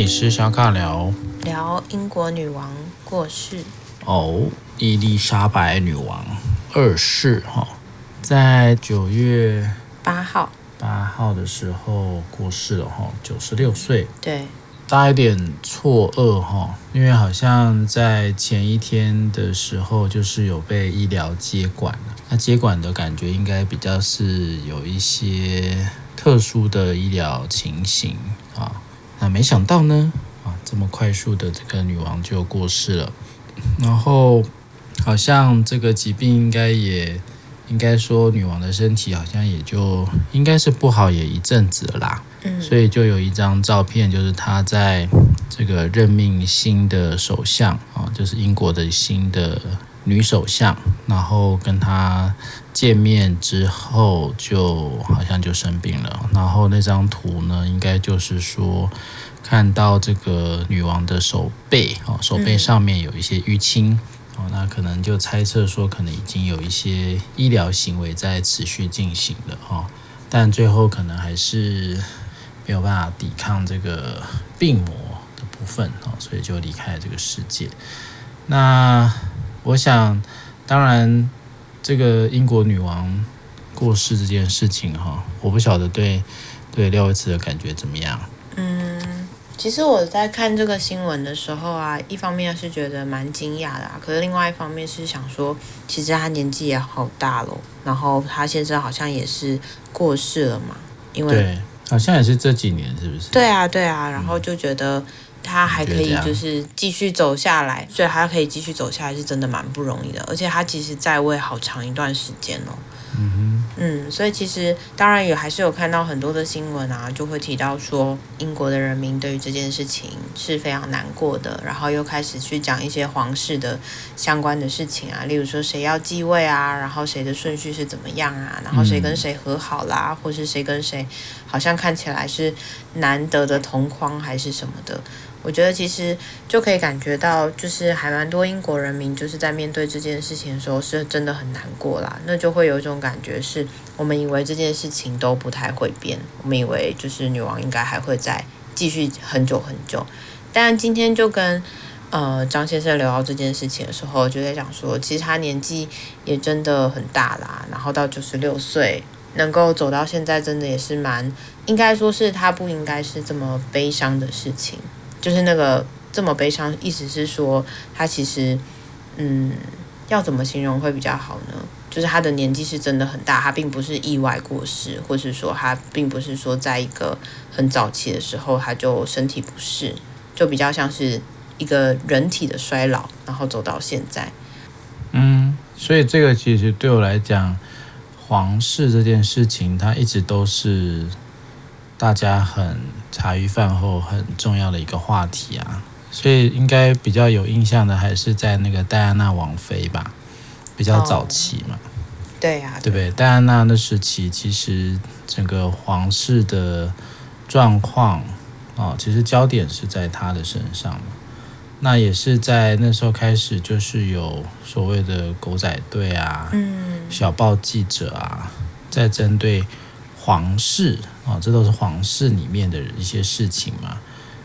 里是小卡聊。聊英国女王过世。哦，伊丽莎白女王。二世哈，在九月八号。八号的时候过世了哈，九十六岁。对，大家有点错愕哈，因为好像在前一天的时候就是有被医疗接管了，那接管的感觉应该比较是有一些特殊的医疗情形啊。那没想到呢，啊，这么快速的这个女王就过世了，然后好像这个疾病应该也应该说女王的身体好像也就应该是不好也一阵子了啦，嗯，所以就有一张照片，就是她在这个任命新的首相啊，就是英国的新的女首相，然后跟她见面之后，就好像就生病了。然后那张图呢，应该就是说看到这个女王的手背哦，手背上面有一些淤青哦，那可能就猜测说，可能已经有一些医疗行为在持续进行了哦，但最后可能还是没有办法抵抗这个病魔的部分哦，所以就离开了这个世界。那我想，当然。这个英国女王过世这件事情哈，我不晓得对对廖维慈的感觉怎么样。嗯，其实我在看这个新闻的时候啊，一方面是觉得蛮惊讶的啊，可是另外一方面是想说，其实她年纪也好大了，然后她先生好像也是过世了嘛，因为对，好像也是这几年，是不是？对啊，对啊，然后就觉得。嗯他还可以就是继续走下来，所以他可以继续走下来是真的蛮不容易的，而且他其实在位好长一段时间哦。嗯哼，嗯，所以其实当然也还是有看到很多的新闻啊，就会提到说英国的人民对于这件事情是非常难过的，然后又开始去讲一些皇室的相关的事情啊，例如说谁要继位啊，然后谁的顺序是怎么样啊，然后谁跟谁和好啦，或是谁跟谁好像看起来是难得的同框还是什么的。我觉得其实就可以感觉到，就是还蛮多英国人民就是在面对这件事情的时候，是真的很难过啦。那就会有一种感觉，是我们以为这件事情都不太会变，我们以为就是女王应该还会再继续很久很久。但今天就跟呃张先生聊到这件事情的时候，就在讲说，其实他年纪也真的很大啦，然后到九十六岁能够走到现在，真的也是蛮应该说是他不应该是这么悲伤的事情。就是那个这么悲伤，意思是说他其实，嗯，要怎么形容会比较好呢？就是他的年纪是真的很大，他并不是意外过世，或是说他并不是说在一个很早期的时候他就身体不适，就比较像是一个人体的衰老，然后走到现在。嗯，所以这个其实对我来讲，皇室这件事情，它一直都是。大家很茶余饭后很重要的一个话题啊，所以应该比较有印象的还是在那个戴安娜王妃吧，比较早期嘛。哦、对呀、啊，对不对？戴安娜那时期，其实整个皇室的状况哦，其实焦点是在她的身上嘛。那也是在那时候开始，就是有所谓的狗仔队啊，嗯，小报记者啊，在针对。皇室啊，这都是皇室里面的一些事情嘛。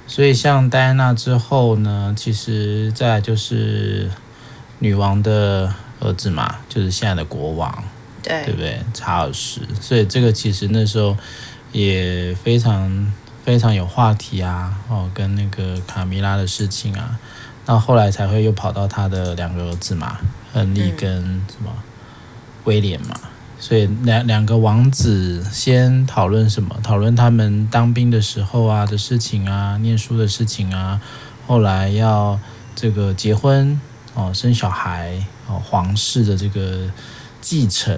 所以像戴安娜之后呢，其实再来就是女王的儿子嘛，就是现在的国王，对，对不对？查尔斯。所以这个其实那时候也非常非常有话题啊。哦，跟那个卡米拉的事情啊，那后来才会又跑到他的两个儿子嘛，亨利跟什么威廉嘛。所以两两个王子先讨论什么？讨论他们当兵的时候啊的事情啊，念书的事情啊。后来要这个结婚哦，生小孩哦，皇室的这个继承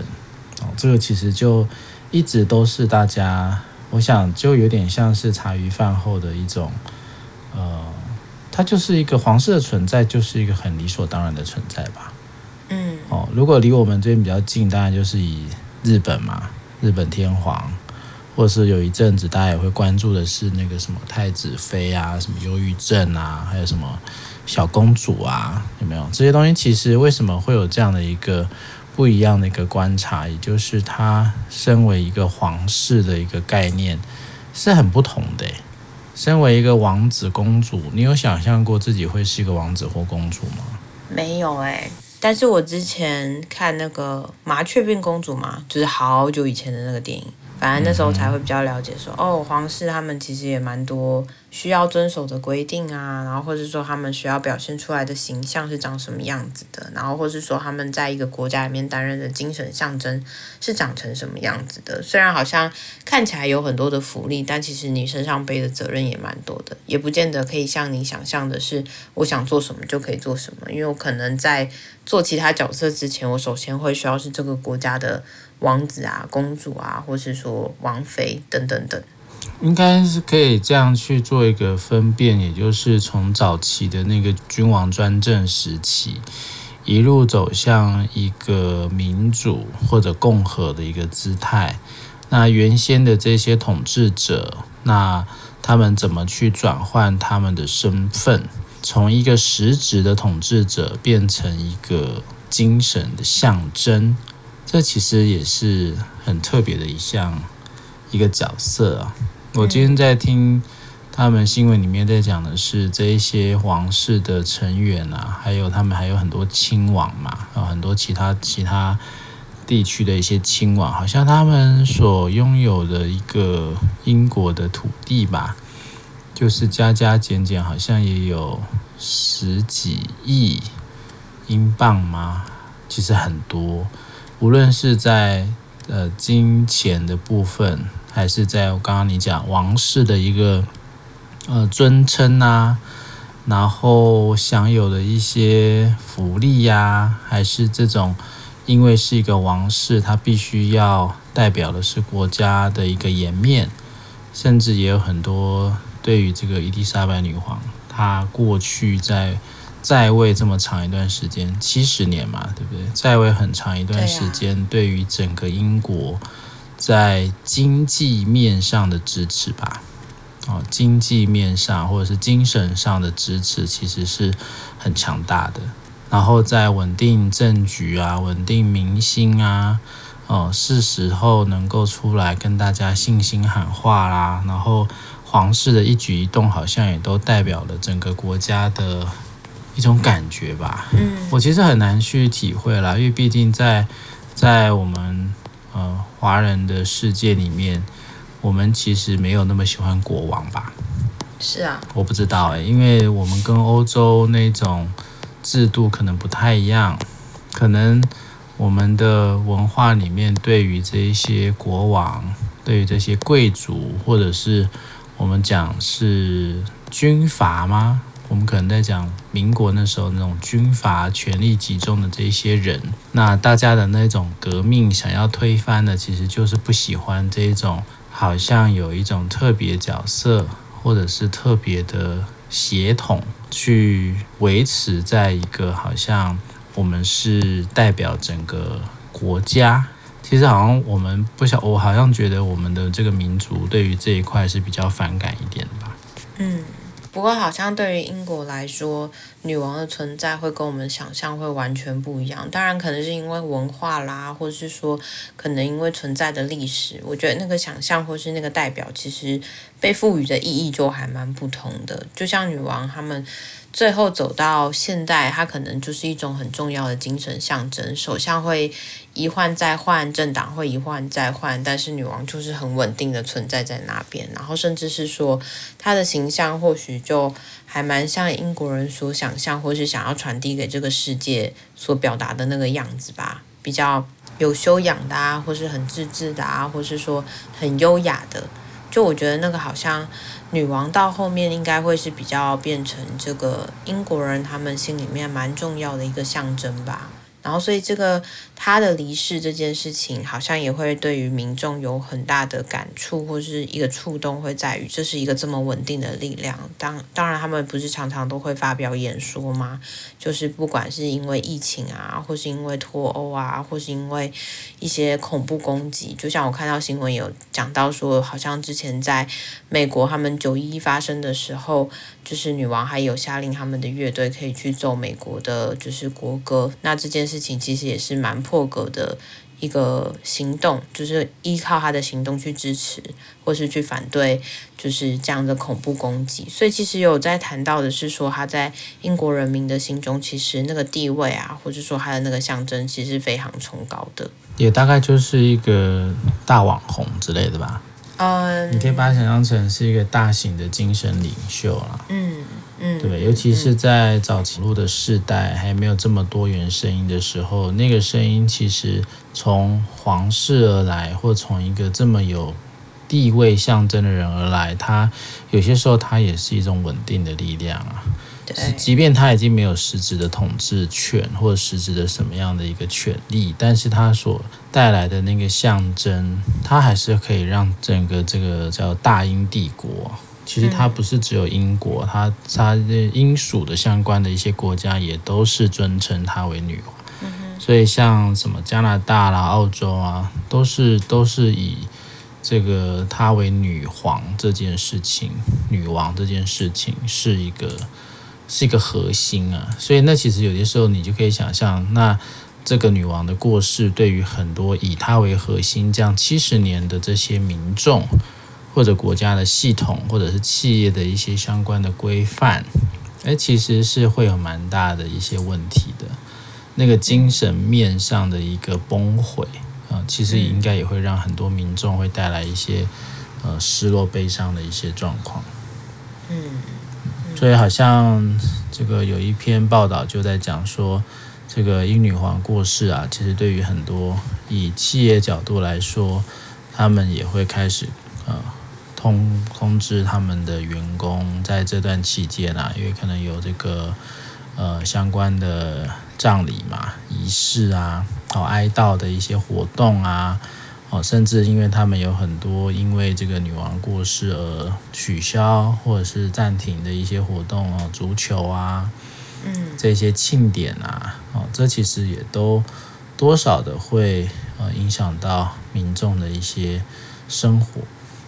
哦，这个其实就一直都是大家，我想就有点像是茶余饭后的一种，呃，它就是一个皇室的存在，就是一个很理所当然的存在吧。如果离我们这边比较近，当然就是以日本嘛，日本天皇，或者是有一阵子大家也会关注的是那个什么太子妃啊，什么忧郁症啊，还有什么小公主啊，有没有这些东西？其实为什么会有这样的一个不一样的一个观察？也就是他身为一个皇室的一个概念是很不同的，身为一个王子公主，你有想象过自己会是一个王子或公主吗？没有哎、但是我之前看那个麻雀变公主嘛，就是好久以前的那个电影。反正那时候才会比较了解说，说哦，皇室他们其实也蛮多需要遵守的规定啊，然后或者说他们需要表现出来的形象是长什么样子的，然后或是说他们在一个国家里面担任的精神象征是长成什么样子的。虽然好像看起来有很多的福利，但其实你身上背的责任也蛮多的，也不见得可以像你想象的是，我想做什么就可以做什么，因为我可能在做其他角色之前，我首先会需要是这个国家的。王子啊，公主啊，或是说王妃等等等，应该是可以这样去做一个分辨，也就是从早期的那个君王专政时期，一路走向一个民主或者共和的一个姿态。那原先的这些统治者，那他们怎么去转换他们的身份，从一个实质的统治者变成一个精神的象征？这其实也是很特别的一项一个角色啊！我今天在听他们新闻里面在讲的是这一些皇室的成员啊，还有他们还有很多亲王嘛，啊，很多其他其他地区的一些亲王，好像他们所拥有的一个英国的土地吧，就是加加减减，好像也有十几亿英镑吗？其实很多。无论是在呃金钱的部分，还是在我刚刚你讲王室的一个呃尊称啊，然后享有的一些福利呀、还是这种因为是一个王室，它必须要代表的是国家的一个颜面，甚至也有很多对于这个伊丽莎白女皇，她过去在。在位这么长一段时间，七十年嘛，对不对？在位很长一段时间，对于整个英国在经济面上的支持吧，哦，经济面上或者是精神上的支持，其实是很强大的。然后在稳定政局啊，稳定民心啊，哦，是时候能够出来跟大家信心喊话啦。然后皇室的一举一动，好像也都代表了整个国家的。一种感觉吧，嗯，我其实很难去体会啦，因为毕竟在在我们呃华人的世界里面，我们其实没有那么喜欢国王吧？是啊，我不知道诶，因为我们跟欧洲那种制度可能不太一样，可能我们的文化里面对于这一些国王，对于这些贵族，或者是我们讲是军阀吗？我们可能在讲民国那时候那种军阀权力集中的这些人，那大家的那种革命想要推翻的，其实就是不喜欢这种好像有一种特别角色或者是特别的血统去维持在一个好像我们是代表整个国家。其实好像我们不晓，我好像觉得我们的这个民族对于这一块是比较反感一点吧。嗯。不过，好像对于英国来说，女王的存在会跟我们想象会完全不一样。当然，可能是因为文化啦，或者是说，可能因为存在的历史，我觉得那个想象或是那个代表，其实被赋予的意义就还蛮不同的。就像女王他们。最后走到现代，它可能就是一种很重要的精神象征。首相会一换再换，政党会一换再换，但是女王就是很稳定的存在在那边。然后甚至是说，她的形象或许就还蛮像英国人所想象，或是想要传递给这个世界所表达的那个样子吧，比较有修养的啊，或是很自制的啊，或是说很优雅的。就我觉得那个好像女王到后面应该会是比较变成这个英国人他们心里面蛮重要的一个象征吧。然后，所以这个他的离世这件事情，好像也会对于民众有很大的感触，或是一个触动，会在于这是一个这么稳定的力量。当当然，他们不是常常都会发表演说吗？就是不管是因为疫情啊，或是因为脱欧啊，或是因为一些恐怖攻击，就像我看到新闻有讲到说，好像之前在美国他们九一一发生的时候。就是女王还有下令他们的乐队可以去奏美国的，就是国歌。那这件事情其实也是蛮破格的一个行动，就是依靠他的行动去支持，或是去反对，就是这样的恐怖攻击。所以其实有在谈到的是说，他在英国人民的心中，其实那个地位啊，或者说他的那个象征，其实是非常崇高的。也大概就是一个大网红之类的吧。嗯，你可以把它想象成是一个大型的精神领袖啦。嗯嗯，对，尤其是在早期录的世代，还没有这么多元声音的时候，那个声音其实从皇室而来，或从一个这么有地位象征的人而来，他有些时候他也是一种稳定的力量啊。对，即便他已经没有实质的统治权或者实质的什么样的一个权利，但是他所带来的那个象征，他还是可以让整个这个叫大英帝国，其实它不是只有英国，它它英属的相关的一些国家也都是尊称她为女王。所以像什么加拿大啦、澳洲啊，都是都是以这个她为女皇这件事情，女王这件事情是一个。是一个核心啊，所以那其实有些时候你就可以想象，那这个女王的过世，对于很多以她为核心这样七十年的这些民众，或者国家的系统，或者是企业的一些相关的规范，哎，其实是会有蛮大的一些问题的。那个精神面上的一个崩毁啊，其实应该也会让很多民众会带来一些呃失落、悲伤的一些状况。嗯。所以好像这个有一篇报道就在讲说，这个英女皇过世啊，其实对于很多以企业角度来说，他们也会开始呃通通知他们的员工，在这段期间啊，因为可能有这个呃相关的葬礼嘛、仪式啊、哦哀悼的一些活动啊。哦，甚至因为他们有很多因为这个女王过世而取消或者是暂停的一些活动哦，足球啊，嗯，这些庆典啊，哦，这其实也都多少的会呃影响到民众的一些生活。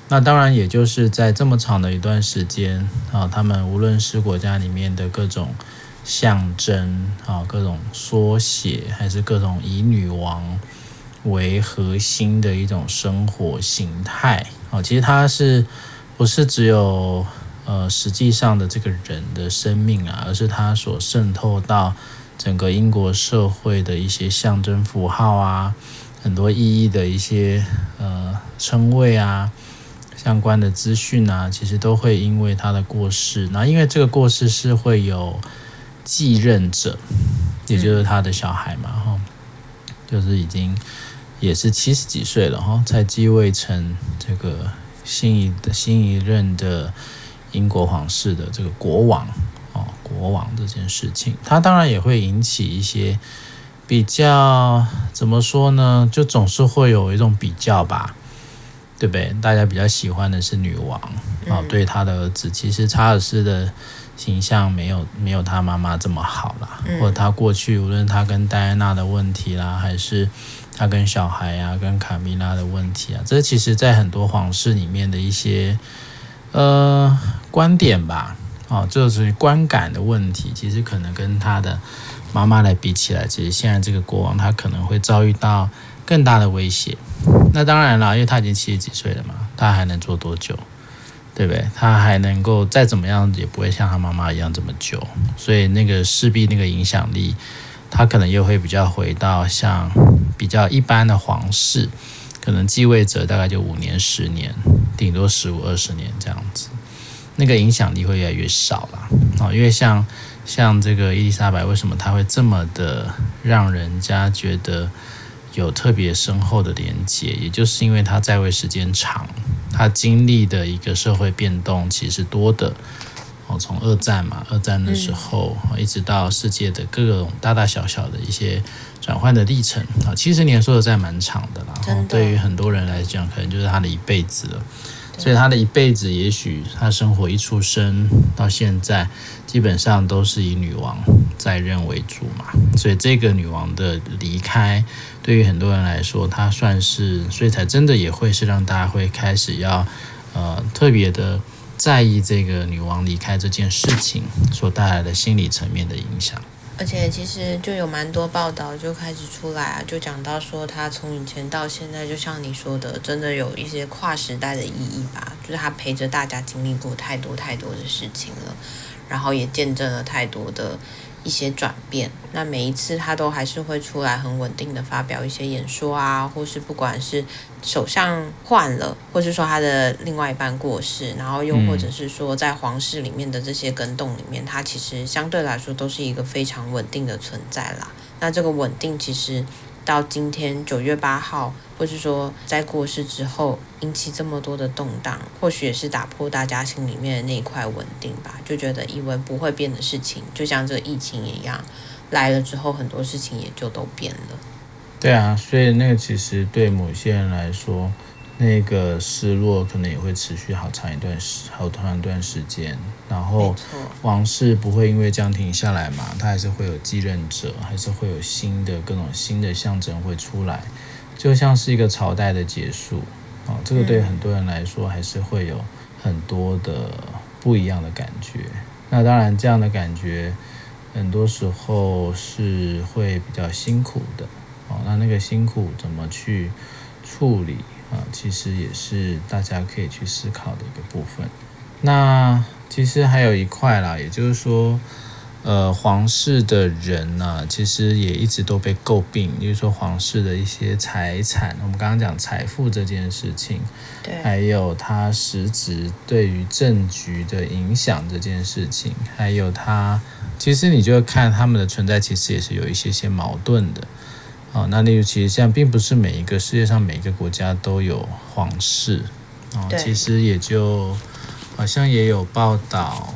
那当然，也就是在这么长的一段时间啊，他们无论是国家里面的各种象征啊，各种缩写，还是各种以女王。为核心的一种生活形态啊，其实它是不是只有呃实际上的这个人的生命啊，而是它所渗透到整个英国社会的一些象征符号啊，很多意义的一些呃称谓啊，相关的资讯啊，其实都会因为他的过世，那因为这个过世是会有继任者，也就是他的小孩嘛，哈，就是已经。也是七十几岁了哈，才继位成这个新一的新一任的英国皇室的这个国王哦，国王这件事情，他当然也会引起一些比较，怎么说呢？就总是会有一种比较吧，对不对？大家比较喜欢的是女王啊，对他的儿子，其实查尔斯的形象没有没有他妈妈这么好啦，或者他过去无论他跟戴安娜的问题啦，还是。他跟小孩啊，跟卡米拉的问题啊，这其实在很多皇室里面的一些呃观点吧，哦，这是观感的问题。其实可能跟他的妈妈来比起来，其实现在这个国王他可能会遭遇到更大的威胁。那当然了，因为他已经七十几岁了嘛，他还能做多久？对不对？他还能够再怎么样，也不会像他妈妈一样这么久。所以那个势必那个影响力。他可能又会比较回到像比较一般的皇室，可能继位者大概就五年、十年，顶多十五、二十年这样子，那个影响力会越来越少了啊。因为像像这个伊丽莎白，为什么她会这么的让人家觉得有特别深厚的连接？也就是因为他在位时间长，他经历的一个社会变动其实多的。哦，从二战嘛，二战的时候，一直到世界的各种大大小小的一些转换的历程啊，七十年说的在蛮长的啦。然后对于很多人来讲，可能就是他的一辈子了。所以他的一辈子，也许他生活一出生到现在，基本上都是以女王在任为主嘛。所以这个女王的离开，对于很多人来说，她算是，所以才真的也会是让大家会开始要呃特别的。在意这个女王离开这件事情所带来的心理层面的影响。而且其实就有蛮多报道就开始出来啊，就讲到说他从以前到现在，就像你说的，真的有一些跨时代的意义吧。就是他陪着大家经历过太多太多的事情了，然后也见证了太多的一些转变。那每一次他都还是会出来很稳定的发表一些演说啊，或是不管是首相换了，或是说他的另外一半过世，然后又或者是说在皇室里面的这些更动里面，他其实相对来说都是一个非常稳定的存在啦。那这个稳定其实到今天九月八号，或是说在过世之后引起这么多的动荡，或许也是打破大家心里面的那一块稳定吧，就觉得以为不会变的事情，就像这个疫情一样，来了之后很多事情也就都变了。对啊，所以那个其实对某些人来说，那个失落可能也会持续好长一段时，好长一段时间。然后王室不会因为这样停下来嘛，它还是会有继任者，还是会有新的各种新的象征会出来，就像是一个朝代的结束啊。这个对很多人来说还是会有很多的不一样的感觉。那当然，这样的感觉很多时候是会比较辛苦的。哦，那那个辛苦怎么去处理啊？其实也是大家可以去思考的一个部分。那其实还有一块啦，也就是说，呃，皇室的人呢、啊，其实也一直都被诟病，就是说皇室的一些财产，我们刚刚讲财富这件事情，对，还有他实质对于政局的影响这件事情，还有他，其实你就会看他们的存在，其实也是有一些些矛盾的。哦，那例如其实像并不是每一个世界上每一个国家都有皇室，哦，其实也就好像也有报道，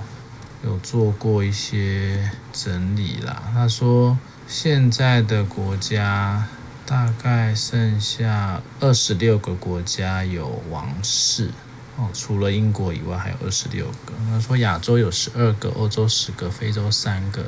有做过一些整理啦。他说现在的国家大概剩下二十六个国家有王室，哦，除了英国以外还有二十六个。他说亚洲有十二个，欧洲十个，非洲三个，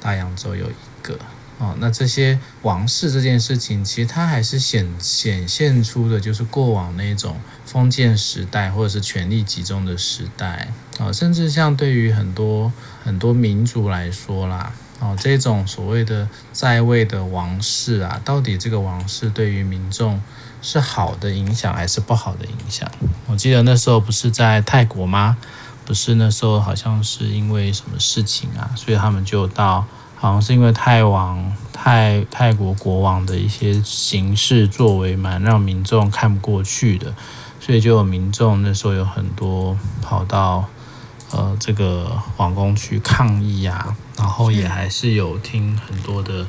大洋洲有一个。哦，那这些王室这件事情，其实它还是显显现出的，就是过往那种封建时代或者是权力集中的时代啊，甚至像对于很多很多民族来说啦，哦，这种所谓的在位的王室啊，到底这个王室对于民众是好的影响还是不好的影响？我记得那时候不是在泰国吗？不是那时候好像是因为什么事情啊，所以他们就到。好像是因为泰王泰泰国国王的一些行事作为蛮让民众看不过去的，所以就有民众那时候有很多跑到呃这个皇宫去抗议啊，然后也还是有听很多的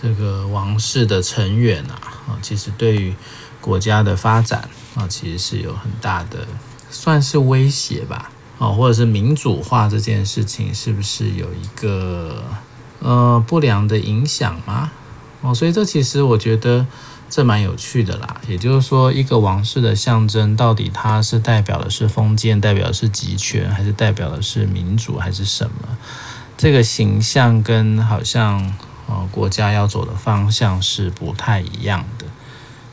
这个王室的成员啊啊，其实对于国家的发展啊，其实是有很大的算是威胁吧，啊，或者是民主化这件事情是不是有一个？呃，不良的影响吗？哦，所以这其实我觉得这蛮有趣的啦。也就是说，一个王室的象征，到底它是代表的是封建，代表的是集权，还是代表的是民主，还是什么？这个形象跟好像呃国家要走的方向是不太一样的。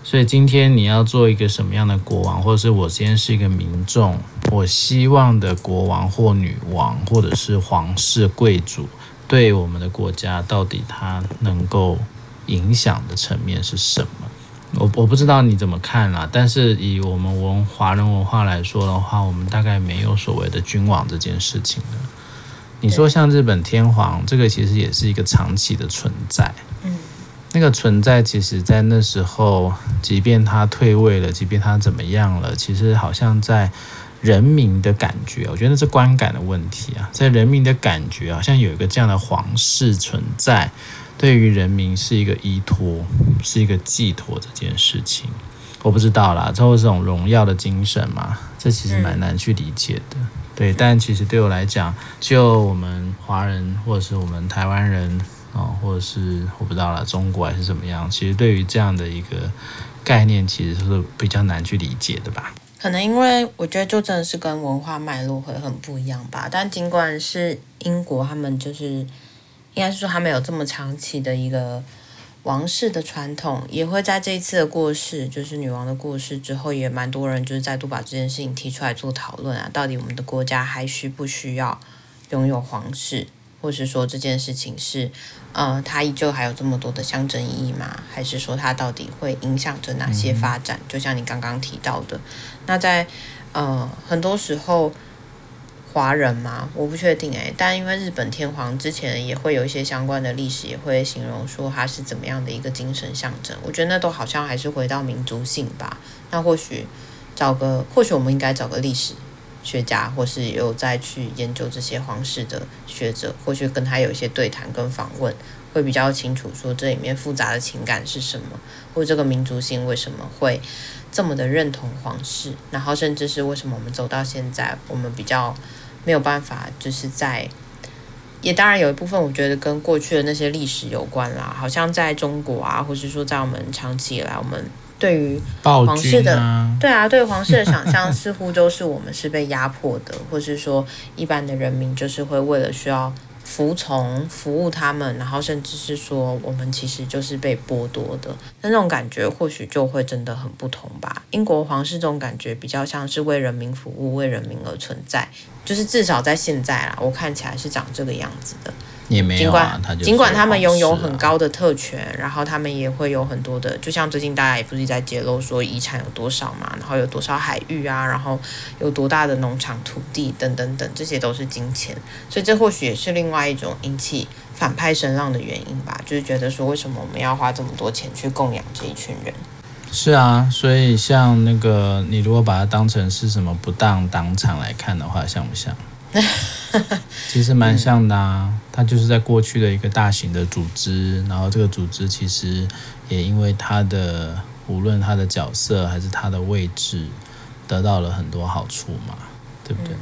所以今天你要做一个什么样的国王，或者是我今天是一个民众，我希望的国王或女王，或者是皇室贵族。对我们的国家，到底它能够影响的层面是什么？我我不知道你怎么看啦。但是以我们文华人文化来说的话，我们大概没有所谓的君王这件事情的。你说像日本天皇，这个其实也是一个长期的存在。嗯，那个存在，其实在那时候，即便他退位了，即便他怎么样了，其实好像在。人民的感觉，我觉得是观感的问题啊。在人民的感觉，好像有一个这样的皇室存在，对于人民是一个依托，是一个寄托这件事情，我不知道啦。之后这种荣耀的精神嘛，这其实蛮难去理解的。对，但其实对我来讲，就我们华人或者是我们台湾人啊，或者是我不知道啦，中国还是怎么样，其实对于这样的一个概念，其实是比较难去理解的吧。可能因为我觉得就真的是跟文化脉络会很不一样吧，但尽管是英国，他们就是应该是说他们有这么长期的一个王室的传统，也会在这一次的过世，就是女王的过世之后，也蛮多人就是再度把这件事情提出来做讨论啊，到底我们的国家还需不需要拥有皇室？或是说这件事情是，呃，它依旧还有这么多的象征意义吗？还是说它到底会影响着哪些发展？嗯、就像你刚刚提到的，那在呃很多时候。华人嘛？我不确定诶，但因为日本天皇之前也会有一些相关的历史，也会形容说他是怎么样的一个精神象征。我觉得那都好像还是回到民族性吧。那或许找个，或许我们应该找个历史学家，或是有再去研究这些皇室的学者，或许跟他有一些对谈跟访问，会比较清楚说这里面复杂的情感是什么，或这个民族性为什么会这么的认同皇室，然后甚至是为什么我们走到现在，我们比较。没有办法，就是在，也当然有一部分，我觉得跟过去的那些历史有关啦。好像在中国啊，或是说在我们长期以来，我们对于皇室的，啊对啊，对皇室的想象 似乎都是我们是被压迫的，或是说一般的人民就是会为了需要。服从、服务他们，然后甚至是说，我们其实就是被剥夺的，那种感觉或许就会真的很不同吧。英国皇室这种感觉比较像是为人民服务、为人民而存在，就是至少在现在啦，我看起来是长这个样子的。也没有啊，尽管尽管他们拥有很高的特权，然后他们也会有很多的，就像最近大家也不是在揭露说遗产有多少嘛，然后有多少海域啊，然后有多大的农场土地等等等，这些都是金钱，所以这或许也是另外一种引起反派声浪的原因吧，就是觉得说为什么我们要花这么多钱去供养这一群人？是啊，所以像那个你如果把它当成是什么不当党产来看的话，像不像？其实蛮像的啊，它就是在过去的一个大型的组织，然后这个组织其实也因为它的无论它的角色还是它的位置，得到了很多好处嘛，对不对？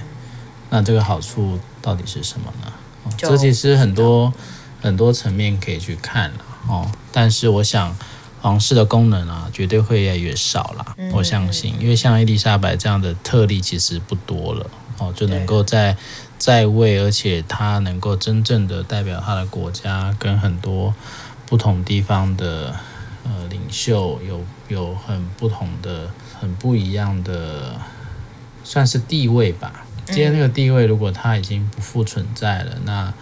那这个好处到底是什么呢？这其实很多很多层面可以去看了哦。但是我想皇室的功能啊，绝对会越来越少了，我相信，因为像伊丽莎白这样的特例其实不多了。哦，就能够在在位，而且他能够真正的代表他的国家，跟很多不同地方的呃领袖有有很不同的、很不一样的，算是地位吧。今天那个地位，如果他已经不复存在了，那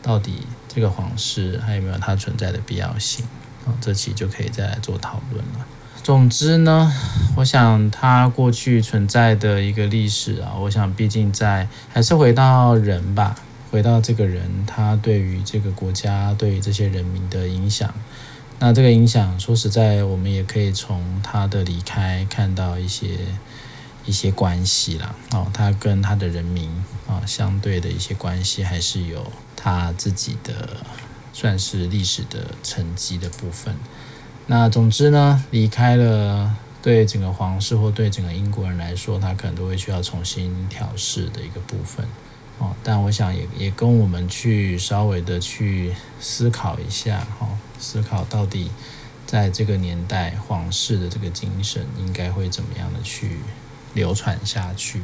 到底这个皇室还有没有它存在的必要性？哦，这期就可以再来做讨论了。总之呢，我想他过去存在的一个历史啊，我想毕竟在还是回到人吧，回到这个人，他对于这个国家、对于这些人民的影响。那这个影响，说实在，我们也可以从他的离开看到一些一些关系啦。哦，他跟他的人民啊相对的一些关系，还是有他自己的算是历史的沉积的部分。那总之呢，离开了，对整个皇室或对整个英国人来说，他可能都会需要重新调试的一个部分哦。但我想也也跟我们去稍微的去思考一下哦，思考到底在这个年代皇室的这个精神应该会怎么样的去流传下去。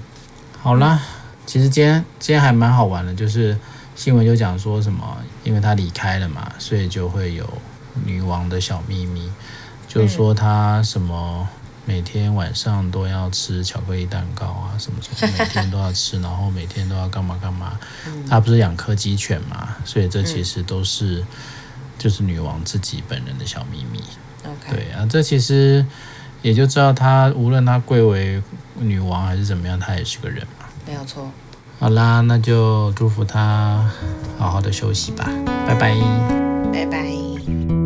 好啦，其实今天今天还蛮好玩的，就是新闻就讲说什么，因为他离开了嘛，所以就会有。女王的小秘密，就是说她什么每天晚上都要吃巧克力蛋糕啊，什么什么每天都要吃，然后每天都要干嘛干嘛。她不是养柯基犬嘛，所以这其实都是就是女王自己本人的小秘密。对啊，这其实也就知道她无论她贵为女王还是怎么样，她也是个人嘛。没有错。好啦，那就祝福她好好的休息吧，拜拜。拜拜。